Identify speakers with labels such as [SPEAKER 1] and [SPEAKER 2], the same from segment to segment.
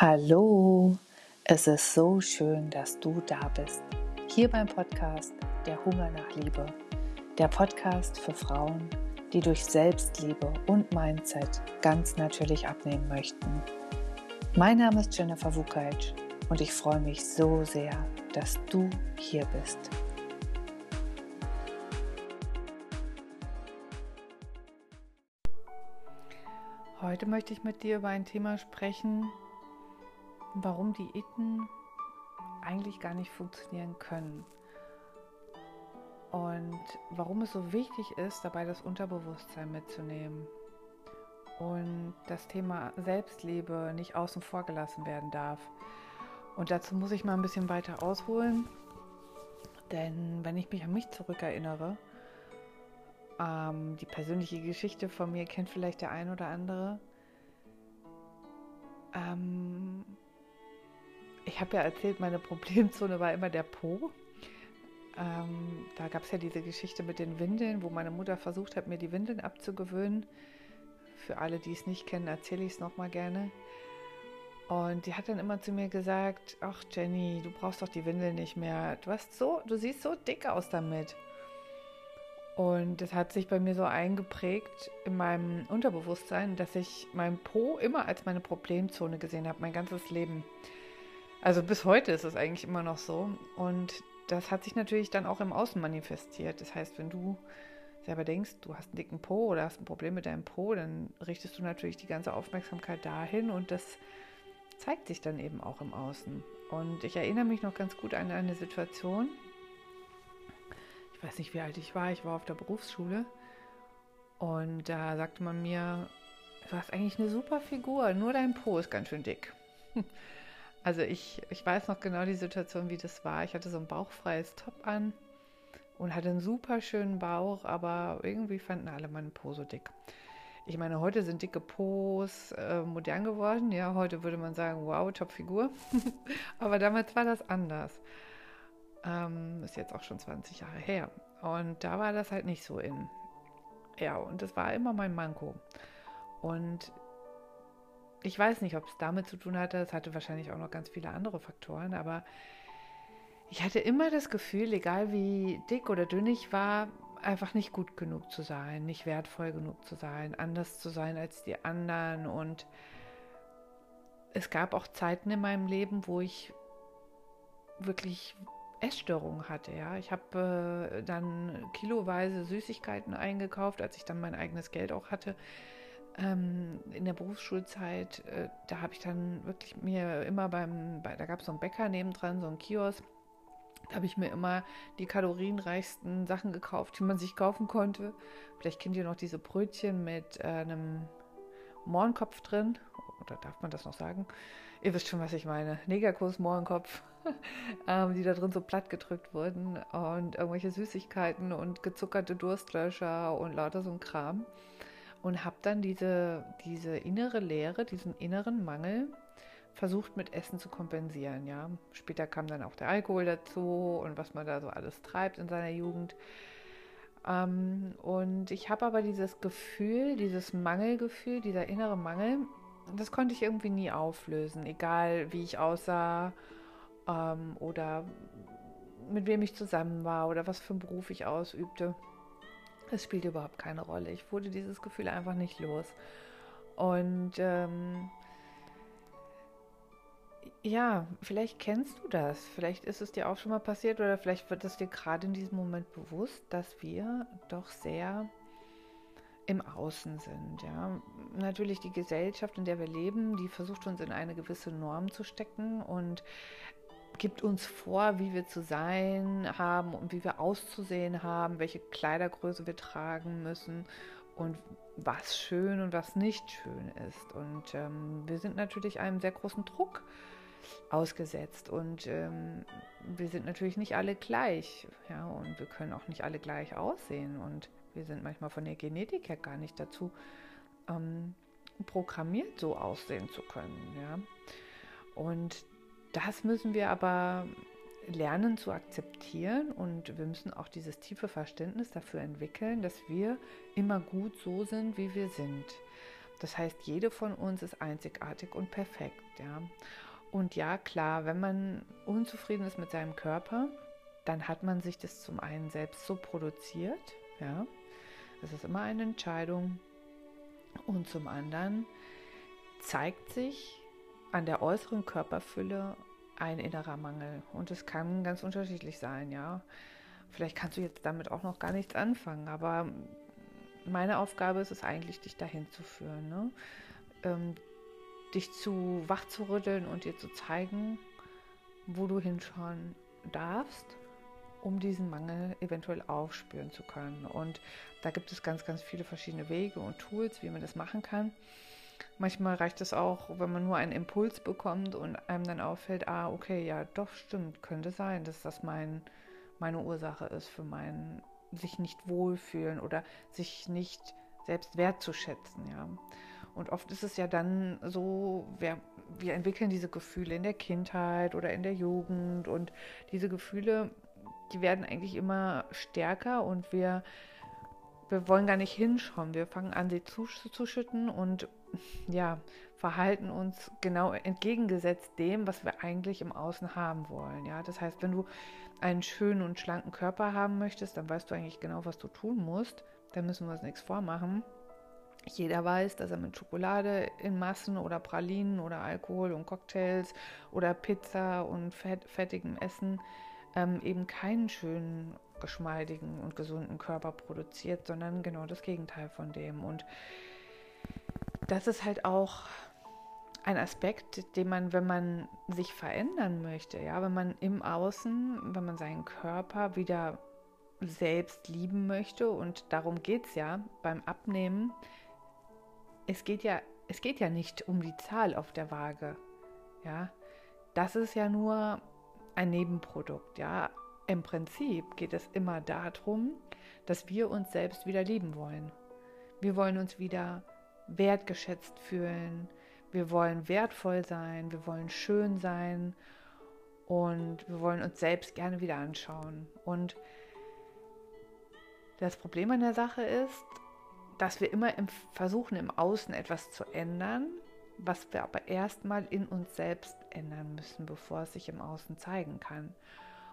[SPEAKER 1] Hallo, es ist so schön, dass du da bist. Hier beim Podcast Der Hunger nach Liebe. Der Podcast für Frauen, die durch Selbstliebe und Mindset ganz natürlich abnehmen möchten. Mein Name ist Jennifer Wukaitsch und ich freue mich so sehr, dass du hier bist. Heute möchte ich mit dir über ein Thema sprechen, warum Diäten eigentlich gar nicht funktionieren können. Und warum es so wichtig ist, dabei das Unterbewusstsein mitzunehmen. Und das Thema Selbstliebe nicht außen vor gelassen werden darf. Und dazu muss ich mal ein bisschen weiter ausholen. Denn wenn ich mich an mich zurückerinnere, ähm, die persönliche Geschichte von mir kennt vielleicht der ein oder andere. Ähm, ich habe ja erzählt, meine Problemzone war immer der Po. Ähm, da gab es ja diese Geschichte mit den Windeln, wo meine Mutter versucht hat, mir die Windeln abzugewöhnen. Für alle, die es nicht kennen, erzähle ich es nochmal gerne. Und die hat dann immer zu mir gesagt, ach Jenny, du brauchst doch die Windeln nicht mehr. Du hast so, du siehst so dick aus damit. Und das hat sich bei mir so eingeprägt in meinem Unterbewusstsein, dass ich meinen Po immer als meine Problemzone gesehen habe, mein ganzes Leben. Also bis heute ist es eigentlich immer noch so. Und das hat sich natürlich dann auch im Außen manifestiert. Das heißt, wenn du selber denkst, du hast einen dicken Po oder hast ein Problem mit deinem Po, dann richtest du natürlich die ganze Aufmerksamkeit dahin und das zeigt sich dann eben auch im Außen. Und ich erinnere mich noch ganz gut an eine Situation. Ich weiß nicht, wie alt ich war. Ich war auf der Berufsschule und da sagte man mir, du hast eigentlich eine super Figur, nur dein Po ist ganz schön dick. Also ich, ich weiß noch genau die Situation, wie das war. Ich hatte so ein bauchfreies Top an und hatte einen super schönen Bauch, aber irgendwie fanden alle meinen Po so dick. Ich meine, heute sind dicke Pos äh, modern geworden. Ja, heute würde man sagen, wow, Top-Figur. aber damals war das anders. Ähm, ist jetzt auch schon 20 Jahre her. Und da war das halt nicht so in. Ja, und das war immer mein Manko. Und ich weiß nicht, ob es damit zu tun hatte. Es hatte wahrscheinlich auch noch ganz viele andere Faktoren, aber ich hatte immer das Gefühl, egal wie dick oder dünn ich war, einfach nicht gut genug zu sein, nicht wertvoll genug zu sein, anders zu sein als die anderen. Und es gab auch Zeiten in meinem Leben, wo ich wirklich Essstörungen hatte. Ja, ich habe äh, dann kiloweise Süßigkeiten eingekauft, als ich dann mein eigenes Geld auch hatte ähm, in der Berufsschulzeit, äh, da habe ich dann wirklich mir immer beim, bei, da gab es so einen Bäcker nebendran, so einen Kiosk, da habe ich mir immer die kalorienreichsten Sachen gekauft, die man sich kaufen konnte. Vielleicht kennt ihr noch diese Brötchen mit äh, einem Mohrenkopf drin. Oder darf man das noch sagen? Ihr wisst schon, was ich meine. Negerkuss, Mohrenkopf, ähm, die da drin so platt gedrückt wurden. Und irgendwelche Süßigkeiten und gezuckerte Durstlöscher und lauter so ein Kram und habe dann diese, diese innere Leere, diesen inneren Mangel versucht mit Essen zu kompensieren. Ja. Später kam dann auch der Alkohol dazu und was man da so alles treibt in seiner Jugend. Ähm, und ich habe aber dieses Gefühl, dieses Mangelgefühl, dieser innere Mangel, das konnte ich irgendwie nie auflösen, egal wie ich aussah ähm, oder mit wem ich zusammen war oder was für einen Beruf ich ausübte. Es spielt überhaupt keine Rolle. Ich wurde dieses Gefühl einfach nicht los. Und ähm, ja, vielleicht kennst du das. Vielleicht ist es dir auch schon mal passiert oder vielleicht wird es dir gerade in diesem Moment bewusst, dass wir doch sehr im Außen sind. Ja, natürlich die Gesellschaft, in der wir leben, die versucht uns in eine gewisse Norm zu stecken und gibt uns vor, wie wir zu sein haben und wie wir auszusehen haben, welche Kleidergröße wir tragen müssen und was schön und was nicht schön ist. Und ähm, wir sind natürlich einem sehr großen Druck ausgesetzt und ähm, wir sind natürlich nicht alle gleich, ja, und wir können auch nicht alle gleich aussehen und wir sind manchmal von der Genetik her gar nicht dazu ähm, programmiert, so aussehen zu können, ja. Und das müssen wir aber lernen zu akzeptieren und wir müssen auch dieses tiefe Verständnis dafür entwickeln, dass wir immer gut so sind, wie wir sind. Das heißt, jede von uns ist einzigartig und perfekt, ja. Und ja, klar, wenn man unzufrieden ist mit seinem Körper, dann hat man sich das zum einen selbst so produziert, ja. Das ist immer eine Entscheidung. Und zum anderen zeigt sich an der äußeren Körperfülle ein innerer Mangel. Und es kann ganz unterschiedlich sein, ja. Vielleicht kannst du jetzt damit auch noch gar nichts anfangen, aber meine Aufgabe ist es eigentlich, dich dahin zu führen. Ne? Ähm, dich zu wach zu rütteln und dir zu zeigen, wo du hinschauen darfst, um diesen Mangel eventuell aufspüren zu können. Und da gibt es ganz, ganz viele verschiedene Wege und Tools, wie man das machen kann. Manchmal reicht es auch, wenn man nur einen Impuls bekommt und einem dann auffällt, ah, okay, ja, doch stimmt, könnte sein, dass das mein, meine Ursache ist für mein sich nicht wohlfühlen oder sich nicht selbst wertzuschätzen, ja. Und oft ist es ja dann so, wir, wir entwickeln diese Gefühle in der Kindheit oder in der Jugend und diese Gefühle, die werden eigentlich immer stärker und wir, wir wollen gar nicht hinschauen. Wir fangen an, sie zuzuschütten und ja, verhalten uns genau entgegengesetzt dem, was wir eigentlich im Außen haben wollen. Ja, das heißt, wenn du einen schönen und schlanken Körper haben möchtest, dann weißt du eigentlich genau, was du tun musst. Da müssen wir uns nichts vormachen. Jeder weiß, dass er mit Schokolade in Massen oder Pralinen oder Alkohol und Cocktails oder Pizza und fett, fettigem Essen ähm, eben keinen schönen, geschmeidigen und gesunden Körper produziert, sondern genau das Gegenteil von dem. Und das ist halt auch ein Aspekt, den man, wenn man sich verändern möchte, ja, wenn man im Außen, wenn man seinen Körper wieder selbst lieben möchte und darum geht es ja beim Abnehmen. Es geht ja, es geht ja nicht um die Zahl auf der Waage, ja. Das ist ja nur ein Nebenprodukt, ja. Im Prinzip geht es immer darum, dass wir uns selbst wieder lieben wollen. Wir wollen uns wieder wertgeschätzt fühlen. Wir wollen wertvoll sein, wir wollen schön sein und wir wollen uns selbst gerne wieder anschauen. Und das Problem an der Sache ist, dass wir immer im versuchen, im Außen etwas zu ändern, was wir aber erstmal in uns selbst ändern müssen, bevor es sich im Außen zeigen kann.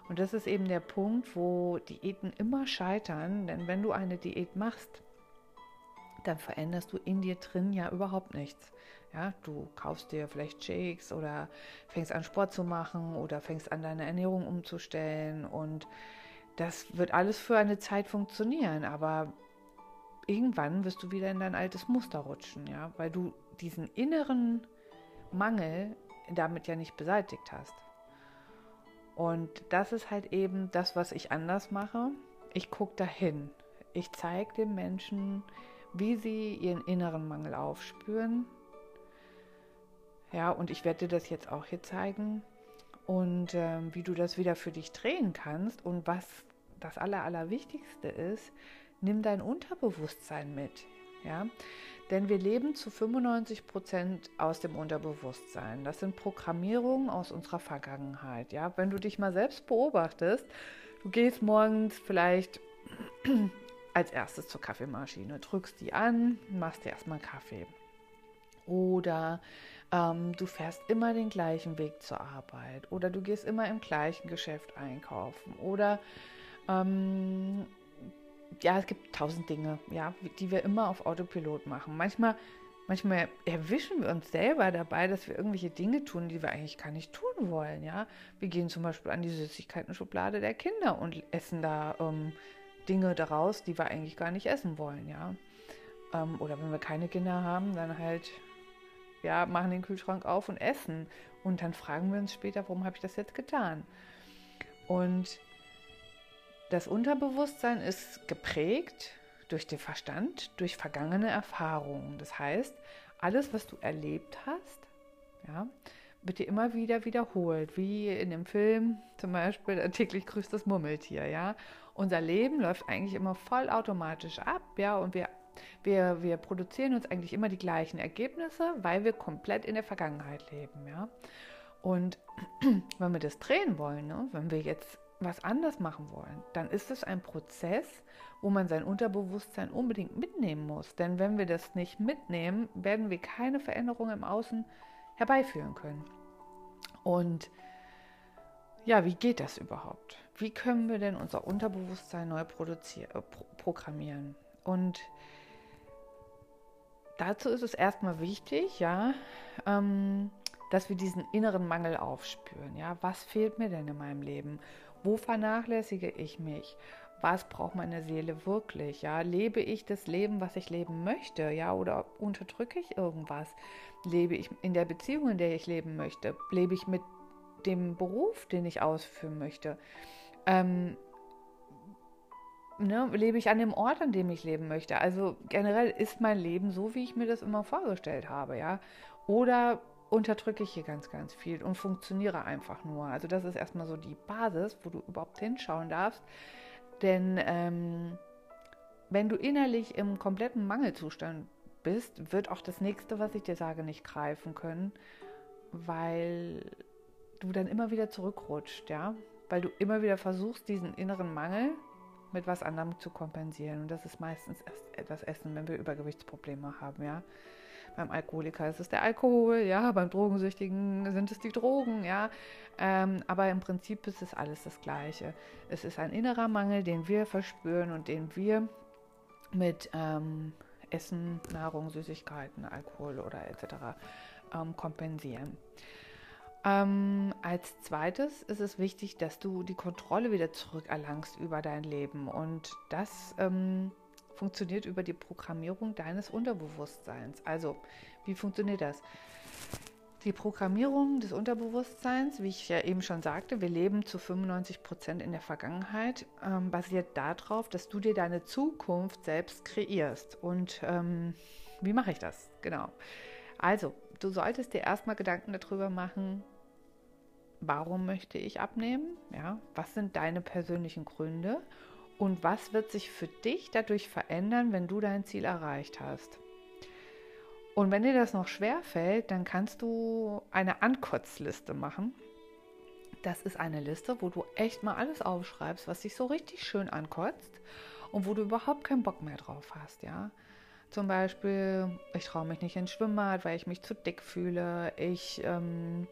[SPEAKER 1] Und das ist eben der Punkt, wo Diäten immer scheitern, denn wenn du eine Diät machst, dann veränderst du in dir drin ja überhaupt nichts. Ja, du kaufst dir vielleicht Shakes oder fängst an Sport zu machen oder fängst an deine Ernährung umzustellen und das wird alles für eine Zeit funktionieren, aber irgendwann wirst du wieder in dein altes Muster rutschen, ja, weil du diesen inneren Mangel damit ja nicht beseitigt hast. Und das ist halt eben das, was ich anders mache. Ich gucke dahin. Ich zeige dem Menschen, wie sie ihren inneren Mangel aufspüren. Ja, und ich werde dir das jetzt auch hier zeigen und äh, wie du das wieder für dich drehen kannst und was das Aller, Allerwichtigste ist, nimm dein Unterbewusstsein mit. Ja, denn wir leben zu 95 Prozent aus dem Unterbewusstsein. Das sind Programmierungen aus unserer Vergangenheit. Ja, wenn du dich mal selbst beobachtest, du gehst morgens vielleicht als erstes zur Kaffeemaschine, drückst die an, machst dir erstmal Kaffee. Oder ähm, du fährst immer den gleichen Weg zur Arbeit. Oder du gehst immer im gleichen Geschäft einkaufen. Oder ähm, ja, es gibt tausend Dinge, ja, die wir immer auf Autopilot machen. Manchmal, manchmal erwischen wir uns selber dabei, dass wir irgendwelche Dinge tun, die wir eigentlich gar nicht tun wollen, ja. Wir gehen zum Beispiel an die Süßigkeiten-Schublade der Kinder und essen da ähm, Dinge daraus, die wir eigentlich gar nicht essen wollen, ja. Ähm, oder wenn wir keine Kinder haben, dann halt, ja, machen den Kühlschrank auf und essen. Und dann fragen wir uns später, warum habe ich das jetzt getan? Und das Unterbewusstsein ist geprägt durch den Verstand, durch vergangene Erfahrungen. Das heißt, alles, was du erlebt hast, ja, wird dir immer wieder wiederholt, wie in dem Film zum Beispiel täglich grüßt das Murmeltier, ja unser Leben läuft eigentlich immer vollautomatisch ab, ja, und wir, wir, wir produzieren uns eigentlich immer die gleichen Ergebnisse, weil wir komplett in der Vergangenheit leben, ja. Und wenn wir das drehen wollen, ne, wenn wir jetzt was anders machen wollen, dann ist es ein Prozess, wo man sein Unterbewusstsein unbedingt mitnehmen muss. Denn wenn wir das nicht mitnehmen, werden wir keine Veränderung im Außen herbeiführen können. Und ja, wie geht das überhaupt? Wie können wir denn unser Unterbewusstsein neu produzieren, äh, pro programmieren? Und dazu ist es erstmal wichtig, ja, ähm, dass wir diesen inneren Mangel aufspüren. Ja, was fehlt mir denn in meinem Leben? Wo vernachlässige ich mich? Was braucht meine Seele wirklich? Ja, lebe ich das Leben, was ich leben möchte? Ja, oder unterdrücke ich irgendwas? Lebe ich in der Beziehung, in der ich leben möchte? Lebe ich mit dem Beruf, den ich ausführen möchte? Ähm, ne, lebe ich an dem Ort, an dem ich leben möchte? Also generell ist mein Leben so, wie ich mir das immer vorgestellt habe, ja? Oder unterdrücke ich hier ganz, ganz viel und funktioniere einfach nur. Also das ist erstmal so die Basis, wo du überhaupt hinschauen darfst. Denn ähm, wenn du innerlich im kompletten Mangelzustand bist, wird auch das nächste, was ich dir sage, nicht greifen können, weil du dann immer wieder zurückrutscht, ja, weil du immer wieder versuchst, diesen inneren Mangel mit was anderem zu kompensieren. Und das ist meistens erst das Essen, wenn wir Übergewichtsprobleme haben, ja. Beim Alkoholiker ist es der Alkohol, ja, beim Drogensüchtigen sind es die Drogen, ja. Ähm, aber im Prinzip ist es alles das Gleiche. Es ist ein innerer Mangel, den wir verspüren und den wir mit ähm, Essen, Nahrung, Süßigkeiten, Alkohol oder etc. Ähm, kompensieren. Ähm, als zweites ist es wichtig, dass du die Kontrolle wieder zurückerlangst über dein Leben. Und das ähm, funktioniert über die Programmierung deines Unterbewusstseins. Also, wie funktioniert das? Die Programmierung des Unterbewusstseins, wie ich ja eben schon sagte, wir leben zu 95 Prozent in der Vergangenheit, ähm, basiert darauf, dass du dir deine Zukunft selbst kreierst. Und ähm, wie mache ich das? Genau. Also, du solltest dir erstmal Gedanken darüber machen, warum möchte ich abnehmen? Ja, was sind deine persönlichen Gründe? Und was wird sich für dich dadurch verändern, wenn du dein Ziel erreicht hast? Und wenn dir das noch schwer fällt, dann kannst du eine Ankotzliste machen. Das ist eine Liste, wo du echt mal alles aufschreibst, was dich so richtig schön ankotzt und wo du überhaupt keinen Bock mehr drauf hast, ja. Zum Beispiel, ich traue mich nicht ins Schwimmbad, weil ich mich zu dick fühle. Ich ähm,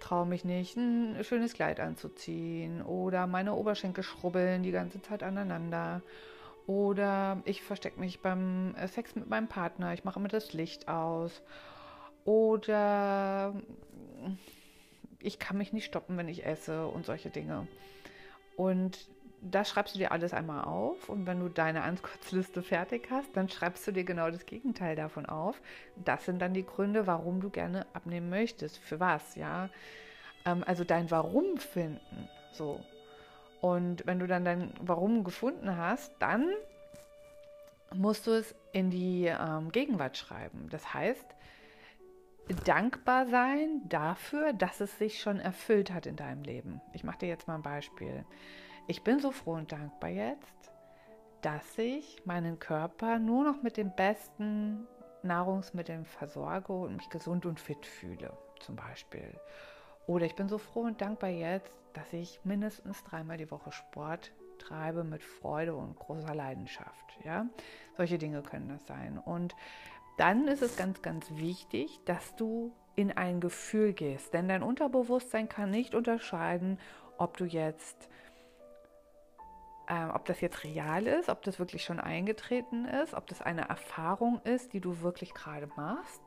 [SPEAKER 1] traue mich nicht, ein schönes Kleid anzuziehen oder meine Oberschenkel schrubbeln die ganze Zeit aneinander. Oder ich verstecke mich beim äh, Sex mit meinem Partner, ich mache immer das Licht aus. Oder ich kann mich nicht stoppen, wenn ich esse und solche Dinge. Und das schreibst du dir alles einmal auf und wenn du deine Ankurzliste fertig hast, dann schreibst du dir genau das Gegenteil davon auf. Das sind dann die Gründe, warum du gerne abnehmen möchtest. Für was, ja? Ähm, also dein Warum finden. So. Und wenn du dann dein Warum gefunden hast, dann musst du es in die ähm, Gegenwart schreiben. Das heißt, dankbar sein dafür, dass es sich schon erfüllt hat in deinem Leben. Ich mache dir jetzt mal ein Beispiel. Ich bin so froh und dankbar jetzt, dass ich meinen Körper nur noch mit den besten Nahrungsmitteln versorge und mich gesund und fit fühle, zum Beispiel. Oder ich bin so froh und dankbar jetzt, dass ich mindestens dreimal die Woche Sport treibe mit Freude und großer Leidenschaft. Ja, solche Dinge können das sein. Und dann ist es ganz, ganz wichtig, dass du in ein Gefühl gehst, denn dein Unterbewusstsein kann nicht unterscheiden, ob du jetzt äh, ob das jetzt real ist, ob das wirklich schon eingetreten ist, ob das eine Erfahrung ist, die du wirklich gerade machst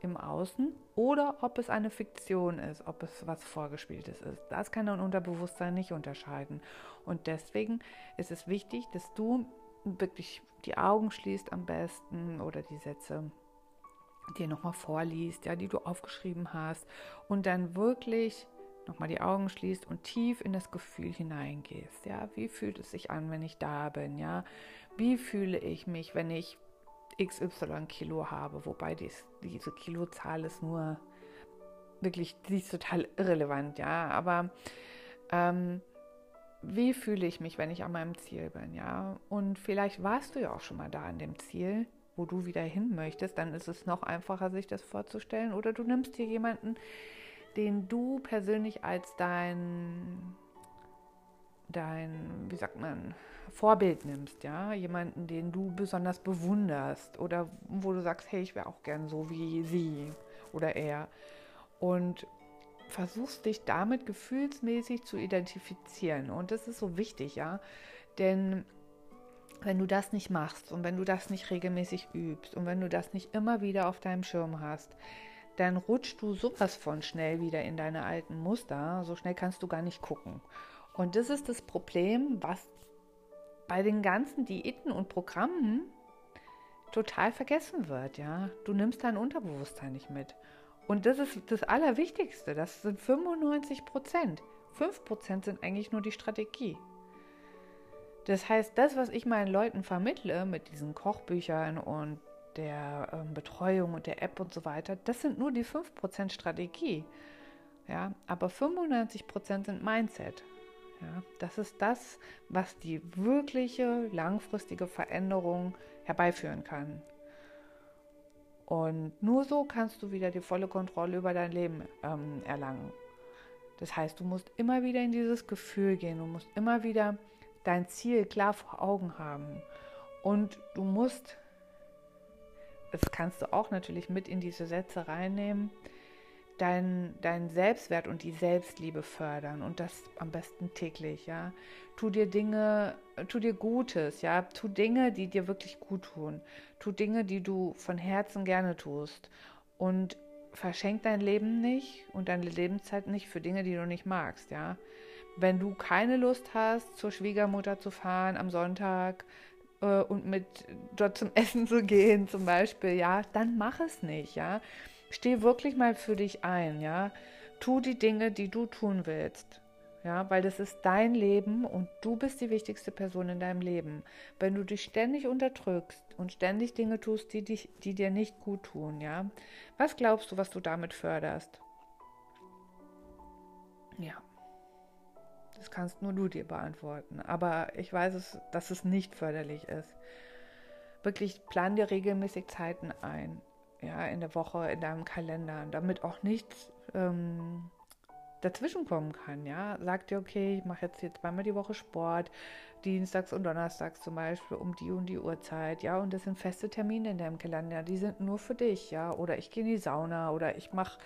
[SPEAKER 1] im Außen oder ob es eine Fiktion ist, ob es was Vorgespieltes ist. Das kann dein Unterbewusstsein nicht unterscheiden. Und deswegen ist es wichtig, dass du wirklich die Augen schließt am besten oder die Sätze dir nochmal vorliest, ja, die du aufgeschrieben hast und dann wirklich nochmal die Augen schließt und tief in das Gefühl hineingehst. Ja, wie fühlt es sich an, wenn ich da bin? Ja, wie fühle ich mich, wenn ich XY Kilo habe? Wobei dies, diese Kilozahl ist nur wirklich, die ist total irrelevant, ja, aber ähm, wie fühle ich mich, wenn ich an meinem Ziel bin, ja? Und vielleicht warst du ja auch schon mal da an dem Ziel, wo du wieder hin möchtest, dann ist es noch einfacher, sich das vorzustellen. Oder du nimmst dir jemanden, den du persönlich als dein, dein, wie sagt man, Vorbild nimmst, ja, jemanden, den du besonders bewunderst oder wo du sagst, hey, ich wäre auch gern so wie sie oder er. Und versuchst dich damit gefühlsmäßig zu identifizieren. Und das ist so wichtig, ja, denn wenn du das nicht machst und wenn du das nicht regelmäßig übst und wenn du das nicht immer wieder auf deinem Schirm hast, dann rutschst du sowas von schnell wieder in deine alten Muster. So schnell kannst du gar nicht gucken. Und das ist das Problem, was bei den ganzen Diäten und Programmen total vergessen wird, ja. Du nimmst dein Unterbewusstsein nicht mit. Und das ist das Allerwichtigste. Das sind 95 Prozent. 5 Prozent sind eigentlich nur die Strategie. Das heißt, das, was ich meinen Leuten vermittle mit diesen Kochbüchern und der ähm, Betreuung und der App und so weiter, das sind nur die 5% Strategie. Ja, aber 95% sind Mindset. Ja, das ist das, was die wirkliche langfristige Veränderung herbeiführen kann. Und nur so kannst du wieder die volle Kontrolle über dein Leben ähm, erlangen. Das heißt, du musst immer wieder in dieses Gefühl gehen, du musst immer wieder dein Ziel klar vor Augen haben. Und du musst das kannst du auch natürlich mit in diese Sätze reinnehmen, deinen dein Selbstwert und die Selbstliebe fördern und das am besten täglich, ja. Tu dir Dinge, tu dir Gutes, ja. Tu Dinge, die dir wirklich gut tun. Tu Dinge, die du von Herzen gerne tust und verschenk dein Leben nicht und deine Lebenszeit nicht für Dinge, die du nicht magst, ja. Wenn du keine Lust hast, zur Schwiegermutter zu fahren am Sonntag, äh, und mit dort zum Essen zu gehen, zum Beispiel, ja, dann mach es nicht, ja. Steh wirklich mal für dich ein, ja. Tu die Dinge, die du tun willst. Ja, weil das ist dein Leben und du bist die wichtigste Person in deinem Leben. Wenn du dich ständig unterdrückst und ständig Dinge tust, die, dich, die dir nicht gut tun, ja, was glaubst du, was du damit förderst? Ja. Das kannst nur du dir beantworten. Aber ich weiß es, dass es nicht förderlich ist. Wirklich plan dir regelmäßig Zeiten ein. Ja, in der Woche, in deinem Kalender, damit auch nichts ähm, dazwischen kommen kann. Ja, sag dir, okay, ich mache jetzt hier zweimal die Woche Sport, dienstags und donnerstags zum Beispiel um die und die Uhrzeit. Ja, und das sind feste Termine in deinem Kalender, die sind nur für dich. Ja, oder ich gehe in die Sauna oder ich mache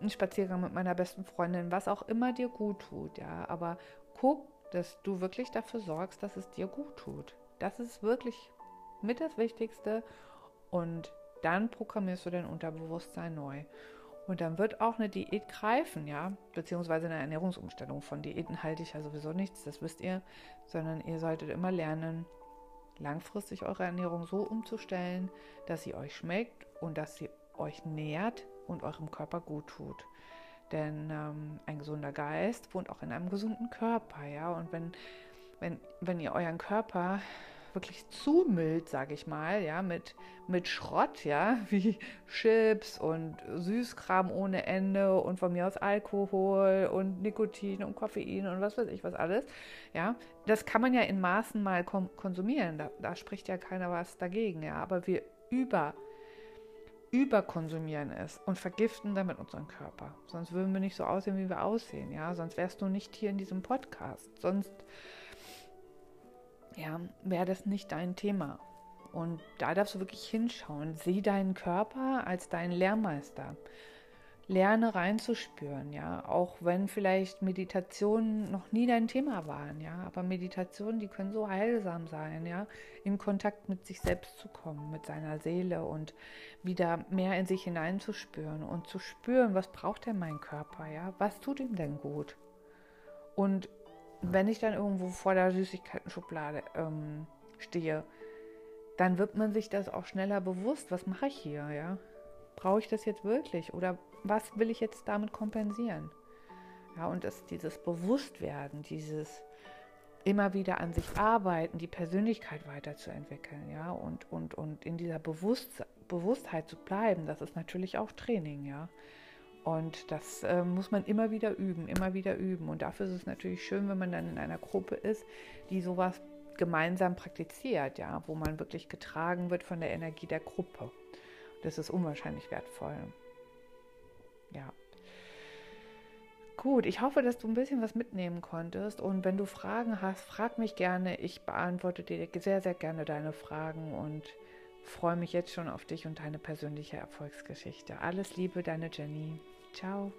[SPEAKER 1] einen Spaziergang mit meiner besten Freundin, was auch immer dir gut tut, ja. Aber guck, dass du wirklich dafür sorgst, dass es dir gut tut. Das ist wirklich mit das Wichtigste. Und dann programmierst du dein Unterbewusstsein neu. Und dann wird auch eine Diät greifen, ja, beziehungsweise eine Ernährungsumstellung. Von Diäten halte ich ja sowieso nichts, das wisst ihr, sondern ihr solltet immer lernen, langfristig eure Ernährung so umzustellen, dass sie euch schmeckt und dass sie euch nährt und eurem Körper gut tut. Denn ähm, ein gesunder Geist wohnt auch in einem gesunden Körper, ja. Und wenn, wenn, wenn ihr euren Körper wirklich zumüllt, sage ich mal, ja, mit, mit Schrott, ja, wie Chips und Süßkram ohne Ende und von mir aus Alkohol und Nikotin und Koffein und was weiß ich was alles, ja, das kann man ja in Maßen mal konsumieren, da, da spricht ja keiner was dagegen, ja, aber wir über überkonsumieren es und vergiften damit unseren Körper. Sonst würden wir nicht so aussehen, wie wir aussehen, ja. Sonst wärst du nicht hier in diesem Podcast. Sonst ja, wäre das nicht dein Thema. Und da darfst du wirklich hinschauen. Sieh deinen Körper als deinen Lehrmeister lerne reinzuspüren, ja, auch wenn vielleicht Meditationen noch nie dein Thema waren, ja, aber Meditationen, die können so heilsam sein, ja, in Kontakt mit sich selbst zu kommen, mit seiner Seele und wieder mehr in sich hineinzuspüren und zu spüren, was braucht denn mein Körper, ja, was tut ihm denn gut? Und wenn ich dann irgendwo vor der Süßigkeiten-Schublade ähm, stehe, dann wird man sich das auch schneller bewusst, was mache ich hier, ja? Brauche ich das jetzt wirklich? Oder was will ich jetzt damit kompensieren? Ja, und das, dieses Bewusstwerden, dieses immer wieder an sich arbeiten, die Persönlichkeit weiterzuentwickeln, ja, und, und, und in dieser Bewusst Bewusstheit zu bleiben, das ist natürlich auch Training, ja. Und das äh, muss man immer wieder üben, immer wieder üben. Und dafür ist es natürlich schön, wenn man dann in einer Gruppe ist, die sowas gemeinsam praktiziert, ja, wo man wirklich getragen wird von der Energie der Gruppe. Das ist unwahrscheinlich wertvoll. Ja. Gut, ich hoffe, dass du ein bisschen was mitnehmen konntest. Und wenn du Fragen hast, frag mich gerne. Ich beantworte dir sehr, sehr gerne deine Fragen und freue mich jetzt schon auf dich und deine persönliche Erfolgsgeschichte. Alles Liebe, deine Jenny. Ciao.